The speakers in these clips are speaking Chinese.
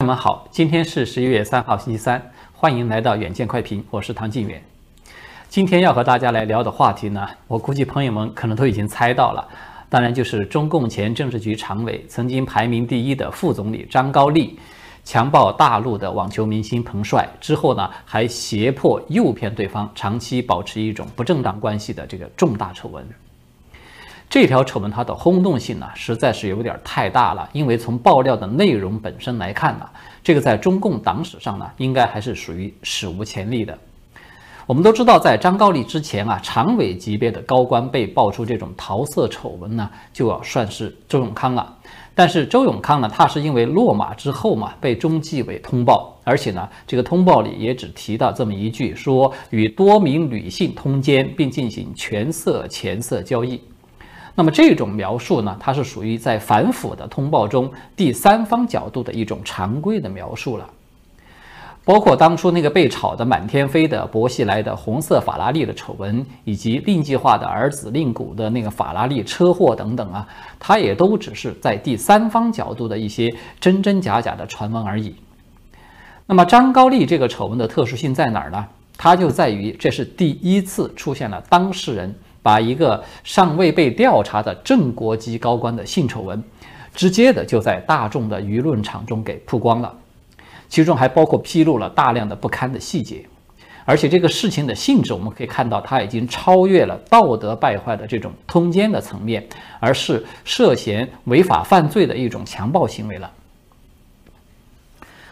朋友们好，今天是十一月三号，星期三，欢迎来到远见快评，我是唐晋远。今天要和大家来聊的话题呢，我估计朋友们可能都已经猜到了，当然就是中共前政治局常委、曾经排名第一的副总理张高丽，强暴大陆的网球明星彭帅之后呢，还胁迫诱骗对方长期保持一种不正当关系的这个重大丑闻。这条丑闻它的轰动性呢，实在是有点太大了。因为从爆料的内容本身来看呢，这个在中共党史上呢，应该还是属于史无前例的。我们都知道，在张高丽之前啊，常委级别的高官被爆出这种桃色丑闻呢，就要算是周永康了。但是周永康呢，他是因为落马之后嘛，被中纪委通报，而且呢，这个通报里也只提到这么一句，说与多名女性通奸，并进行权色钱色交易。那么这种描述呢，它是属于在反腐的通报中第三方角度的一种常规的描述了。包括当初那个被炒得满天飞的薄熙来的红色法拉利的丑闻，以及令计划的儿子令谷的那个法拉利车祸等等啊，它也都只是在第三方角度的一些真真假假的传闻而已。那么张高丽这个丑闻的特殊性在哪儿呢？它就在于这是第一次出现了当事人。把一个尚未被调查的正国级高官的性丑闻，直接的就在大众的舆论场中给曝光了，其中还包括披露了大量的不堪的细节，而且这个事情的性质，我们可以看到，它已经超越了道德败坏的这种通奸的层面，而是涉嫌违法犯罪的一种强暴行为了。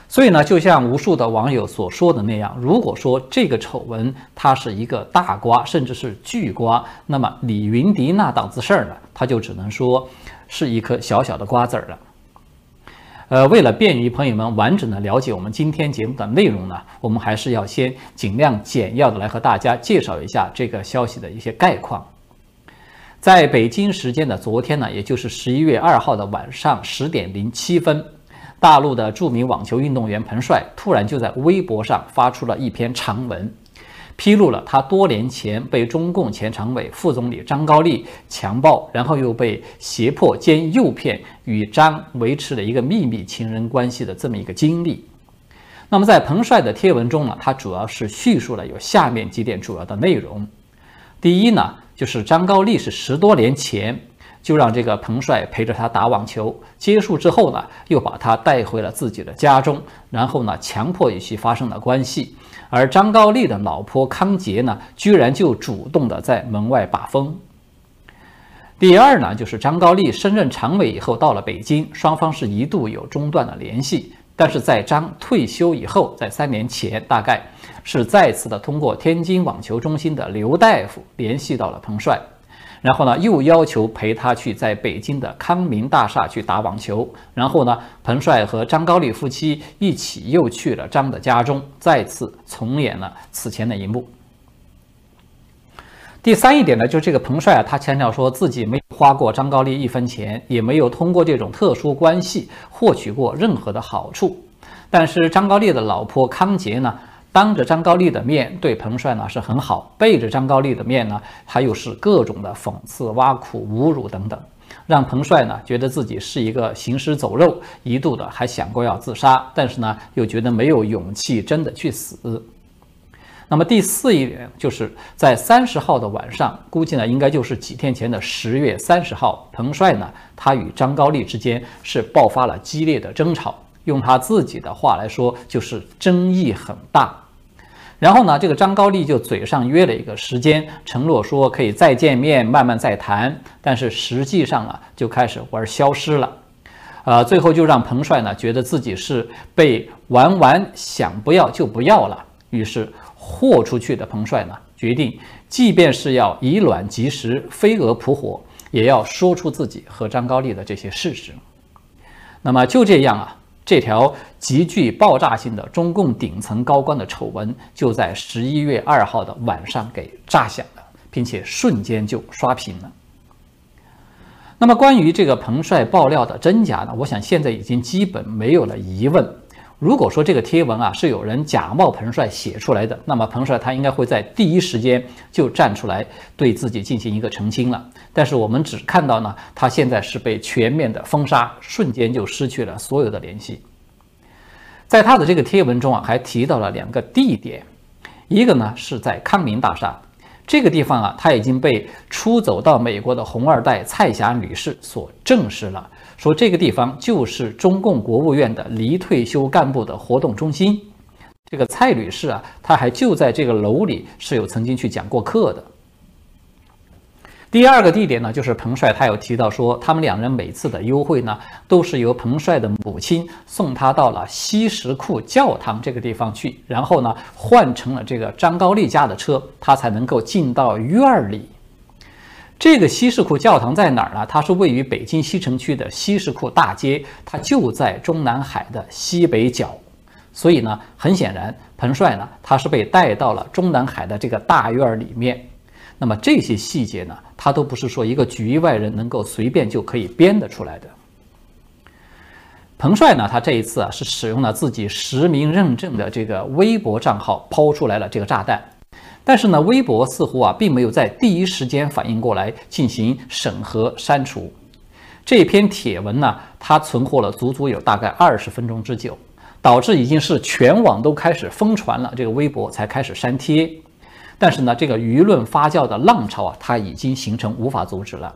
所以呢，就像无数的网友所说的那样，如果说这个丑闻它是一个大瓜，甚至是巨瓜，那么李云迪那档子事儿呢，他就只能说是一颗小小的瓜子儿了。呃，为了便于朋友们完整的了解我们今天节目的内容呢，我们还是要先尽量简要的来和大家介绍一下这个消息的一些概况。在北京时间的昨天呢，也就是十一月二号的晚上十点零七分。大陆的著名网球运动员彭帅突然就在微博上发出了一篇长文，披露了他多年前被中共前常委、副总理张高丽强暴，然后又被胁迫兼诱骗，与张维持了一个秘密情人关系的这么一个经历。那么在彭帅的贴文中呢，他主要是叙述了有下面几点主要的内容。第一呢，就是张高丽是十多年前。就让这个彭帅陪着他打网球，结束之后呢，又把他带回了自己的家中，然后呢，强迫与其发生了关系。而张高丽的老婆康杰呢，居然就主动的在门外把风。第二呢，就是张高丽升任常委以后到了北京，双方是一度有中断的联系，但是在张退休以后，在三年前，大概是再次的通过天津网球中心的刘大夫联系到了彭帅。然后呢，又要求陪他去在北京的康明大厦去打网球。然后呢，彭帅和张高丽夫妻一起又去了张的家中，再次重演了此前的一幕。第三一点呢，就是这个彭帅啊，他强调说自己没有花过张高丽一分钱，也没有通过这种特殊关系获取过任何的好处。但是张高丽的老婆康杰呢？当着张高丽的面对彭帅呢是很好，背着张高丽的面呢，他又是各种的讽刺、挖苦、侮辱等等，让彭帅呢觉得自己是一个行尸走肉，一度的还想过要自杀，但是呢又觉得没有勇气真的去死。那么第四一点就是在三十号的晚上，估计呢应该就是几天前的十月三十号，彭帅呢他与张高丽之间是爆发了激烈的争吵，用他自己的话来说就是争议很大。然后呢，这个张高丽就嘴上约了一个时间，承诺说可以再见面，慢慢再谈。但是实际上啊，就开始玩消失了。呃，最后就让彭帅呢觉得自己是被玩完，想不要就不要了。于是豁出去的彭帅呢，决定即便是要以卵击石，飞蛾扑火，也要说出自己和张高丽的这些事实。那么就这样啊。这条极具爆炸性的中共顶层高官的丑闻，就在十一月二号的晚上给炸响了，并且瞬间就刷屏了。那么，关于这个彭帅爆料的真假呢？我想现在已经基本没有了疑问。如果说这个贴文啊是有人假冒彭帅写出来的，那么彭帅他应该会在第一时间就站出来对自己进行一个澄清了。但是我们只看到呢，他现在是被全面的封杀，瞬间就失去了所有的联系。在他的这个贴文中啊，还提到了两个地点，一个呢是在康明大厦，这个地方啊，他已经被出走到美国的红二代蔡霞女士所证实了，说这个地方就是中共国务院的离退休干部的活动中心。这个蔡女士啊，她还就在这个楼里是有曾经去讲过课的。第二个地点呢，就是彭帅，他有提到说，他们两人每次的幽会呢，都是由彭帅的母亲送他到了西什库教堂这个地方去，然后呢，换成了这个张高丽家的车，他才能够进到院里。这个西什库教堂在哪儿呢？它是位于北京西城区的西什库大街，它就在中南海的西北角。所以呢，很显然，彭帅呢，他是被带到了中南海的这个大院里面。那么这些细节呢，他都不是说一个局外人能够随便就可以编得出来的。彭帅呢，他这一次啊是使用了自己实名认证的这个微博账号抛出来了这个炸弹，但是呢，微博似乎啊并没有在第一时间反应过来进行审核删除这篇帖文呢，它存活了足足有大概二十分钟之久，导致已经是全网都开始疯传了这个微博才开始删帖。但是呢，这个舆论发酵的浪潮啊，它已经形成无法阻止了。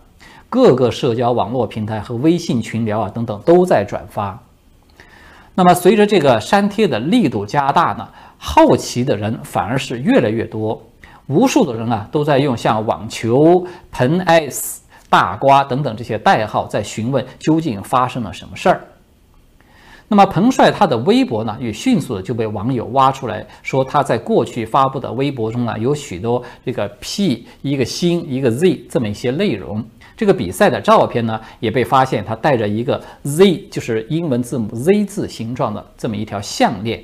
各个社交网络平台和微信群聊啊等等都在转发。那么随着这个删帖的力度加大呢，好奇的人反而是越来越多。无数的人啊都在用像网球、彭 S、大瓜等等这些代号在询问究竟发生了什么事儿。那么彭帅他的微博呢，也迅速的就被网友挖出来，说他在过去发布的微博中呢，有许多这个 P 一个星一个 Z 这么一些内容。这个比赛的照片呢，也被发现他戴着一个 Z，就是英文字母 Z 字形状的这么一条项链。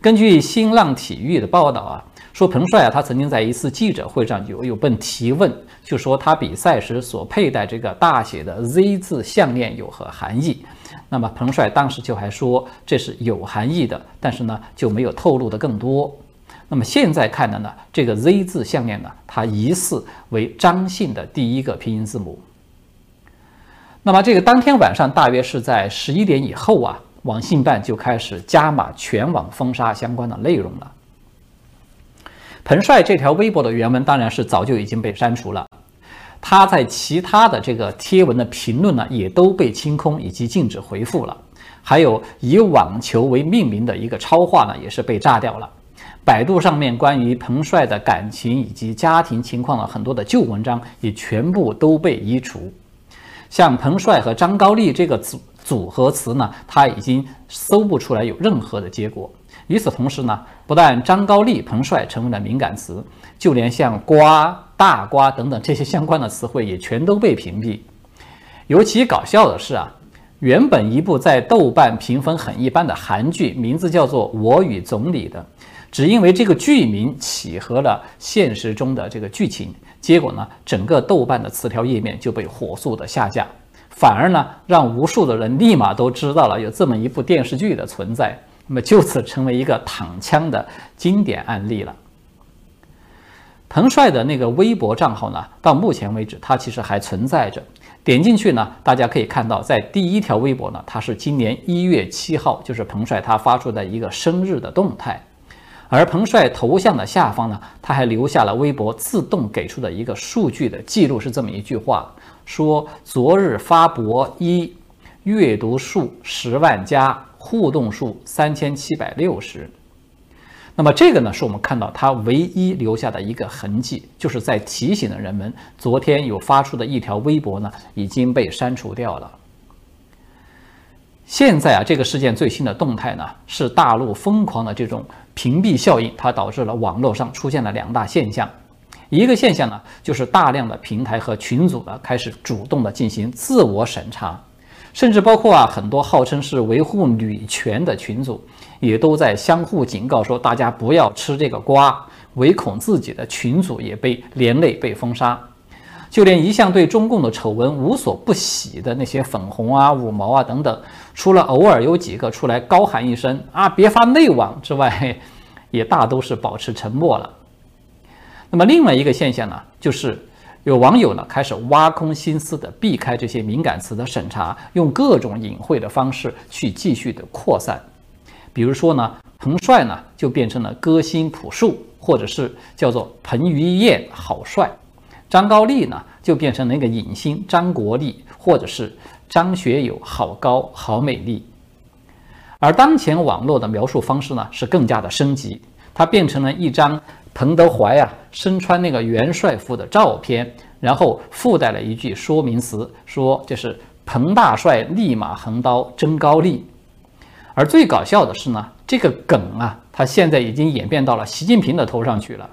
根据新浪体育的报道啊，说彭帅啊，他曾经在一次记者会上有有被提问，就说他比赛时所佩戴这个大写的 Z 字项链有何含义。那么彭帅当时就还说这是有含义的，但是呢就没有透露的更多。那么现在看的呢，这个 Z 字项链呢，它疑似为张姓的第一个拼音字母。那么这个当天晚上大约是在十一点以后啊，网信办就开始加码全网封杀相关的内容了。彭帅这条微博的原文当然是早就已经被删除了。他在其他的这个贴文的评论呢，也都被清空以及禁止回复了。还有以网球为命名的一个超话呢，也是被炸掉了。百度上面关于彭帅的感情以及家庭情况的很多的旧文章也全部都被移除。像彭帅和张高丽这个组组合词呢，他已经搜不出来有任何的结果。与此同时呢，不但张高丽、彭帅成为了敏感词，就连像瓜。大瓜等等这些相关的词汇也全都被屏蔽。尤其搞笑的是啊，原本一部在豆瓣评分很一般的韩剧，名字叫做《我与总理》的，只因为这个剧名契合了现实中的这个剧情，结果呢，整个豆瓣的词条页面就被火速的下架，反而呢，让无数的人立马都知道了有这么一部电视剧的存在，那么就此成为一个躺枪的经典案例了。彭帅的那个微博账号呢，到目前为止，它其实还存在着。点进去呢，大家可以看到，在第一条微博呢，它是今年一月七号，就是彭帅他发出的一个生日的动态。而彭帅头像的下方呢，他还留下了微博自动给出的一个数据的记录，是这么一句话：说昨日发博一，阅读数十万加，互动数三千七百六十。那么这个呢，是我们看到他唯一留下的一个痕迹，就是在提醒了人们，昨天有发出的一条微博呢，已经被删除掉了。现在啊，这个事件最新的动态呢，是大陆疯狂的这种屏蔽效应，它导致了网络上出现了两大现象。一个现象呢，就是大量的平台和群组呢，开始主动的进行自我审查。甚至包括啊，很多号称是维护女权的群组，也都在相互警告说，大家不要吃这个瓜，唯恐自己的群组也被连累被封杀。就连一向对中共的丑闻无所不喜的那些粉红啊、五毛啊等等，除了偶尔有几个出来高喊一声啊别发内网之外，也大都是保持沉默了。那么另外一个现象呢，就是。有网友呢开始挖空心思的避开这些敏感词的审查，用各种隐晦的方式去继续的扩散。比如说呢，彭帅呢就变成了歌星朴树，或者是叫做彭于晏好帅；张高丽呢就变成那个影星张国立，或者是张学友好高好美丽。而当前网络的描述方式呢是更加的升级，它变成了一张彭德怀啊身穿那个元帅服的照片，然后附带了一句说明词，说这是彭大帅立马横刀征高丽。而最搞笑的是呢，这个梗啊，它现在已经演变到了习近平的头上去了。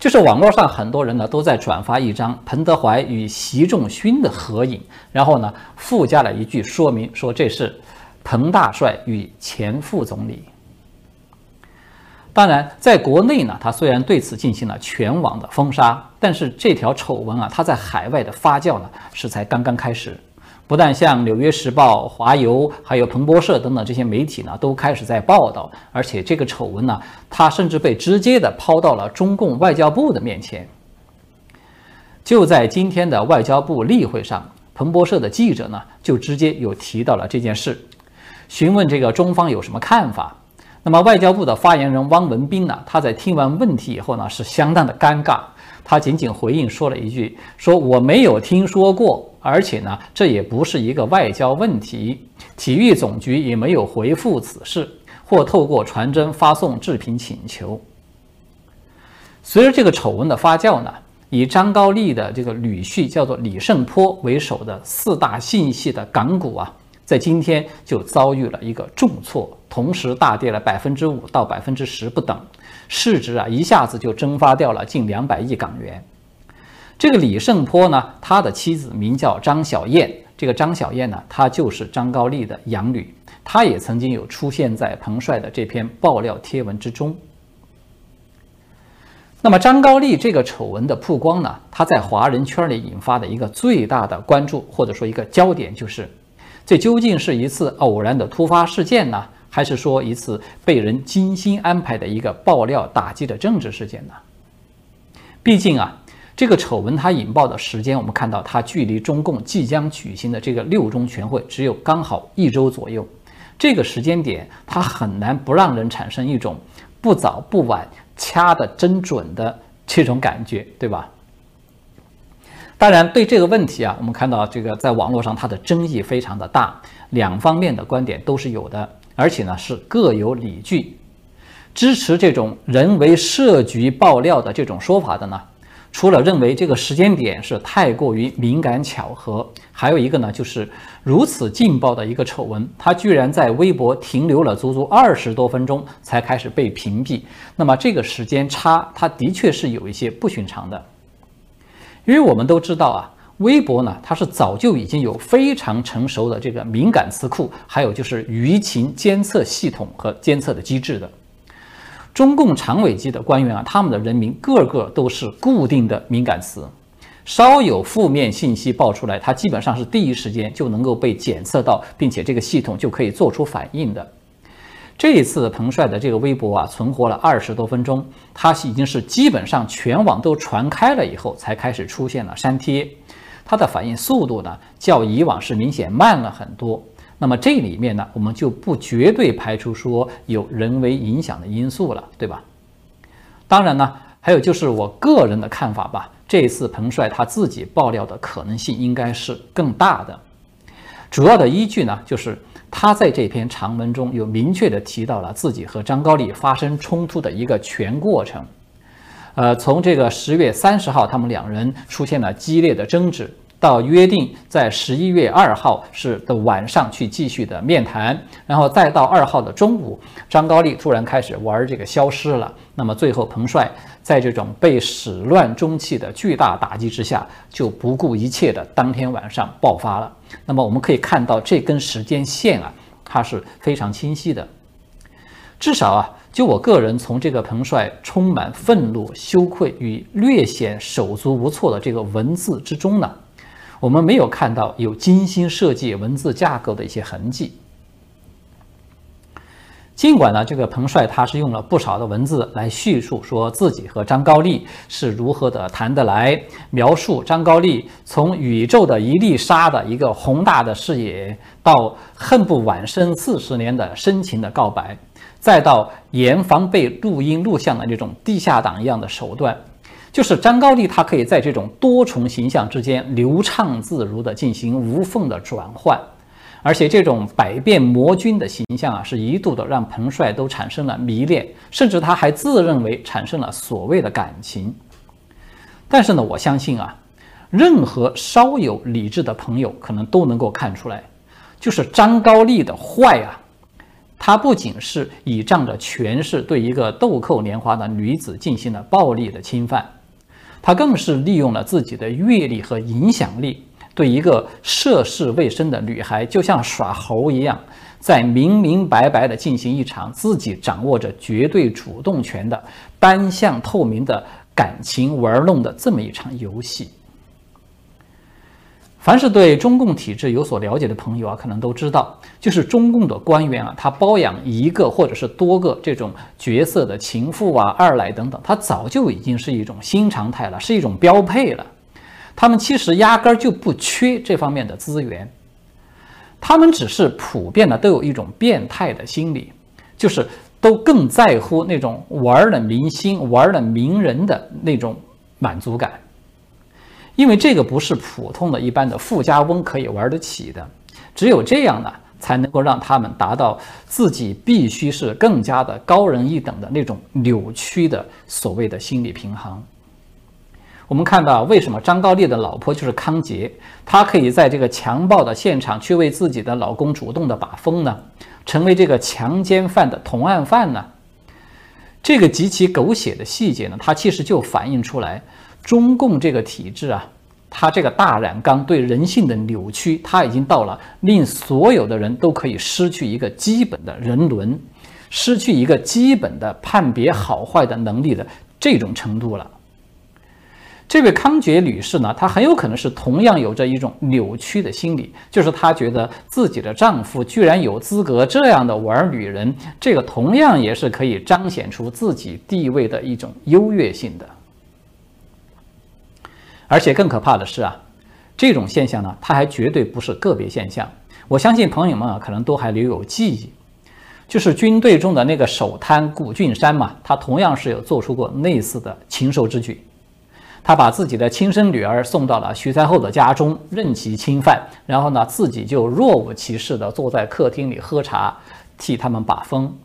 就是网络上很多人呢都在转发一张彭德怀与习仲勋的合影，然后呢附加了一句说明，说这是彭大帅与前副总理。当然，在国内呢，他虽然对此进行了全网的封杀，但是这条丑闻啊，它在海外的发酵呢是才刚刚开始。不但像《纽约时报》、华邮，还有彭博社等等这些媒体呢，都开始在报道，而且这个丑闻呢，它甚至被直接的抛到了中共外交部的面前。就在今天的外交部例会上，彭博社的记者呢，就直接有提到了这件事，询问这个中方有什么看法。那么外交部的发言人汪文斌呢，他在听完问题以后呢，是相当的尴尬。他仅仅回应说了一句：“说我没有听说过，而且呢，这也不是一个外交问题，体育总局也没有回复此事，或透过传真发送置评请求。”随着这个丑闻的发酵呢，以张高丽的这个女婿叫做李胜坡为首的四大信息的港股啊，在今天就遭遇了一个重挫，同时大跌了百分之五到百分之十不等。市值啊，一下子就蒸发掉了近两百亿港元。这个李胜坡呢，他的妻子名叫张小燕。这个张小燕呢，她就是张高丽的养女，她也曾经有出现在彭帅的这篇爆料贴文之中。那么张高丽这个丑闻的曝光呢，它在华人圈里引发的一个最大的关注，或者说一个焦点，就是这究竟是一次偶然的突发事件呢？还是说一次被人精心安排的一个爆料打击的政治事件呢？毕竟啊，这个丑闻它引爆的时间，我们看到它距离中共即将举行的这个六中全会只有刚好一周左右，这个时间点它很难不让人产生一种不早不晚、掐的真准的这种感觉，对吧？当然，对这个问题啊，我们看到这个在网络上它的争议非常的大，两方面的观点都是有的。而且呢，是各有理据，支持这种人为设局爆料的这种说法的呢。除了认为这个时间点是太过于敏感巧合，还有一个呢，就是如此劲爆的一个丑闻，它居然在微博停留了足足二十多分钟才开始被屏蔽。那么这个时间差，它的确是有一些不寻常的，因为我们都知道啊。微博呢，它是早就已经有非常成熟的这个敏感词库，还有就是舆情监测系统和监测的机制的。中共常委级的官员啊，他们的人名个个都是固定的敏感词，稍有负面信息爆出来，它基本上是第一时间就能够被检测到，并且这个系统就可以做出反应的。这一次彭帅的这个微博啊，存活了二十多分钟，它已经是基本上全网都传开了以后，才开始出现了删帖。它的反应速度呢，较以往是明显慢了很多。那么这里面呢，我们就不绝对排除说有人为影响的因素了，对吧？当然呢，还有就是我个人的看法吧。这次彭帅他自己爆料的可能性应该是更大的。主要的依据呢，就是他在这篇长文中有明确的提到了自己和张高丽发生冲突的一个全过程。呃，从这个十月三十号，他们两人出现了激烈的争执，到约定在十一月二号是的晚上去继续的面谈，然后再到二号的中午，张高丽突然开始玩这个消失了。那么最后，彭帅在这种被始乱终弃的巨大打击之下，就不顾一切的当天晚上爆发了。那么我们可以看到这根时间线啊，它是非常清晰的，至少啊。就我个人从这个彭帅充满愤怒、羞愧与略显手足无措的这个文字之中呢，我们没有看到有精心设计文字架构的一些痕迹。尽管呢，这个彭帅他是用了不少的文字来叙述说自己和张高丽是如何的谈得来，描述张高丽从宇宙的一粒沙的一个宏大的视野，到恨不晚生四十年的深情的告白，再到严防被录音录像的那种地下党一样的手段，就是张高丽他可以在这种多重形象之间流畅自如地进行无缝的转换。而且这种百变魔君的形象啊，是一度的让彭帅都产生了迷恋，甚至他还自认为产生了所谓的感情。但是呢，我相信啊，任何稍有理智的朋友可能都能够看出来，就是张高丽的坏啊，他不仅是倚仗着权势对一个豆蔻年华的女子进行了暴力的侵犯，他更是利用了自己的阅历和影响力。对一个涉世未深的女孩，就像耍猴一样，在明明白白地进行一场自己掌握着绝对主动权的单向透明的感情玩弄的这么一场游戏。凡是对中共体制有所了解的朋友啊，可能都知道，就是中共的官员啊，他包养一个或者是多个这种角色的情妇啊、二奶等等，他早就已经是一种新常态了，是一种标配了。他们其实压根儿就不缺这方面的资源，他们只是普遍的都有一种变态的心理，就是都更在乎那种玩了明星、玩了名人的那种满足感，因为这个不是普通的一般的富家翁可以玩得起的，只有这样呢，才能够让他们达到自己必须是更加的高人一等的那种扭曲的所谓的心理平衡。我们看到，为什么张高丽的老婆就是康杰，她可以在这个强暴的现场去为自己的老公主动的把风呢？成为这个强奸犯的同案犯呢？这个极其狗血的细节呢，它其实就反映出来，中共这个体制啊，它这个大染缸对人性的扭曲，它已经到了令所有的人都可以失去一个基本的人伦，失去一个基本的判别好坏的能力的这种程度了。这位康杰女士呢，她很有可能是同样有着一种扭曲的心理，就是她觉得自己的丈夫居然有资格这样的玩女人，这个同样也是可以彰显出自己地位的一种优越性的。而且更可怕的是啊，这种现象呢，它还绝对不是个别现象。我相信朋友们啊，可能都还留有记忆，就是军队中的那个守贪谷俊山嘛，他同样是有做出过类似的禽兽之举。他把自己的亲生女儿送到了徐才厚的家中，任其侵犯，然后呢，自己就若无其事地坐在客厅里喝茶，替他们把风。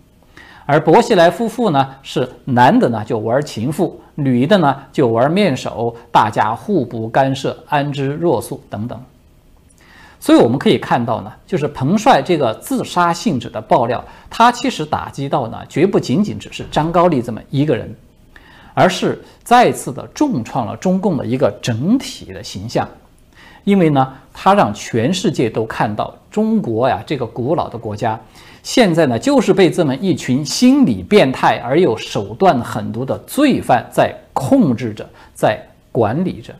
而薄熙来夫妇呢，是男的呢就玩情妇，女的呢就玩面首，大家互不干涉，安之若素等等。所以我们可以看到呢，就是彭帅这个自杀性质的爆料，他其实打击到呢，绝不仅仅只是张高丽这么一个人。而是再次的重创了中共的一个整体的形象，因为呢，它让全世界都看到中国呀这个古老的国家，现在呢就是被这么一群心理变态而又手段狠毒的罪犯在控制着，在管理着。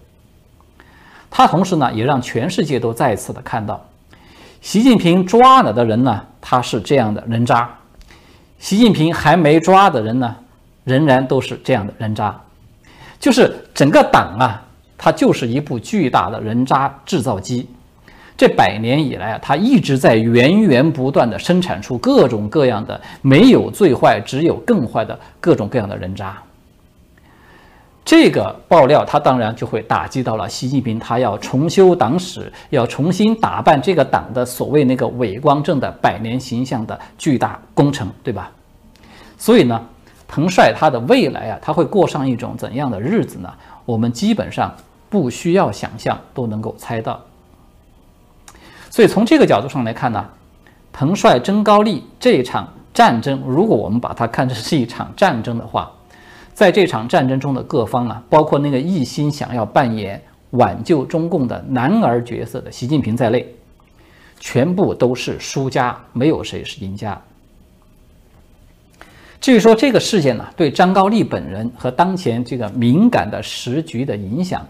它同时呢也让全世界都再次的看到，习近平抓了的人呢他是这样的人渣，习近平还没抓的人呢。仍然都是这样的人渣，就是整个党啊，它就是一部巨大的人渣制造机。这百年以来啊，它一直在源源不断的生产出各种各样的没有最坏，只有更坏的各种各样的人渣。这个爆料，他当然就会打击到了习近平，他要重修党史，要重新打扮这个党的所谓那个伟光正的百年形象的巨大工程，对吧？所以呢。彭帅他的未来啊，他会过上一种怎样的日子呢？我们基本上不需要想象都能够猜到。所以从这个角度上来看呢，彭帅征高丽这场战争，如果我们把它看成是一场战争的话，在这场战争中的各方啊，包括那个一心想要扮演挽救中共的男儿角色的习近平在内，全部都是输家，没有谁是赢家。至于说这个事件呢，对张高丽本人和当前这个敏感的时局的影响，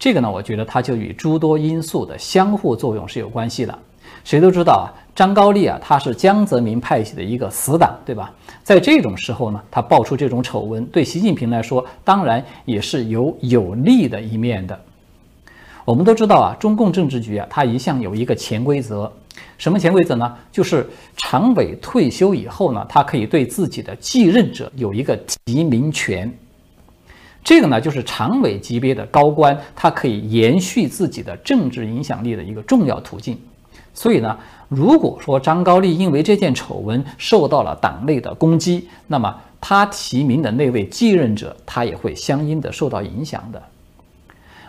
这个呢，我觉得它就与诸多因素的相互作用是有关系的。谁都知道啊，张高丽啊，他是江泽民派系的一个死党，对吧？在这种时候呢，他爆出这种丑闻，对习近平来说，当然也是有有利的一面的。我们都知道啊，中共政治局啊，它一向有一个潜规则，什么潜规则呢？就是常委退休以后呢，他可以对自己的继任者有一个提名权。这个呢，就是常委级别的高官，他可以延续自己的政治影响力的一个重要途径。所以呢，如果说张高丽因为这件丑闻受到了党内的攻击，那么他提名的那位继任者，他也会相应的受到影响的。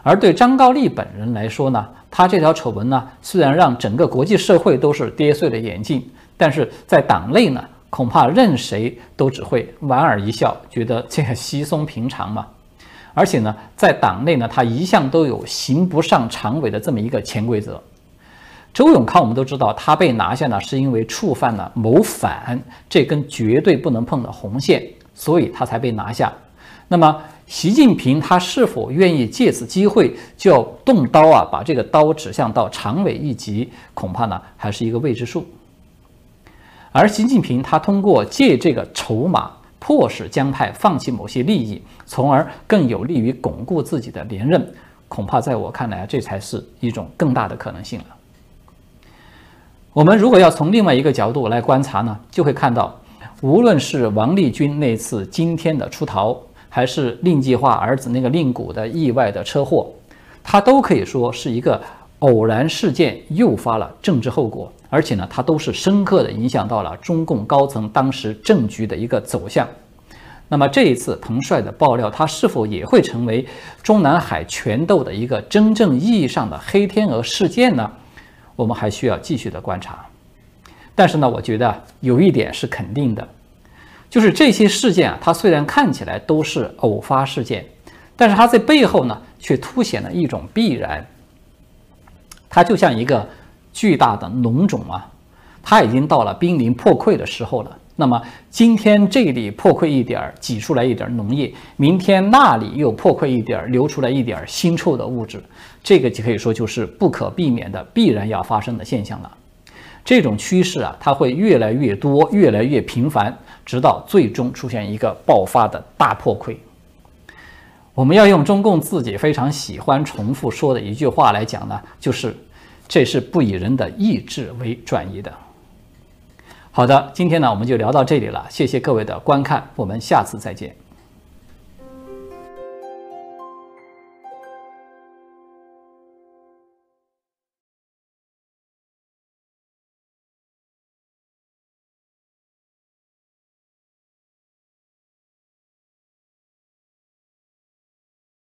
而对张高丽本人来说呢，他这条丑闻呢，虽然让整个国际社会都是跌碎了眼镜，但是在党内呢，恐怕任谁都只会莞尔一笑，觉得这稀松平常嘛。而且呢，在党内呢，他一向都有行不上常委的这么一个潜规则。周永康我们都知道，他被拿下呢，是因为触犯了谋反这根绝对不能碰的红线，所以他才被拿下。那么，习近平他是否愿意借此机会就要动刀啊，把这个刀指向到常委一级，恐怕呢还是一个未知数。而习近平他通过借这个筹码。迫使江派放弃某些利益，从而更有利于巩固自己的连任，恐怕在我看来，这才是一种更大的可能性了。我们如果要从另外一个角度来观察呢，就会看到，无论是王立军那次惊天的出逃，还是令计划儿子那个令谷的意外的车祸，他都可以说是一个偶然事件诱发了政治后果。而且呢，它都是深刻的影响到了中共高层当时政局的一个走向。那么这一次彭帅的爆料，他是否也会成为中南海权斗的一个真正意义上的黑天鹅事件呢？我们还需要继续的观察。但是呢，我觉得有一点是肯定的，就是这些事件啊，它虽然看起来都是偶发事件，但是它在背后呢，却凸显了一种必然。它就像一个。巨大的脓肿啊，它已经到了濒临破溃的时候了。那么今天这里破溃一点儿，挤出来一点脓液；明天那里又破溃一点儿，流出来一点儿腥臭的物质。这个就可以说就是不可避免的、必然要发生的现象了。这种趋势啊，它会越来越多、越来越频繁，直到最终出现一个爆发的大破溃。我们要用中共自己非常喜欢重复说的一句话来讲呢，就是。这是不以人的意志为转移的。好的，今天呢我们就聊到这里了，谢谢各位的观看，我们下次再见。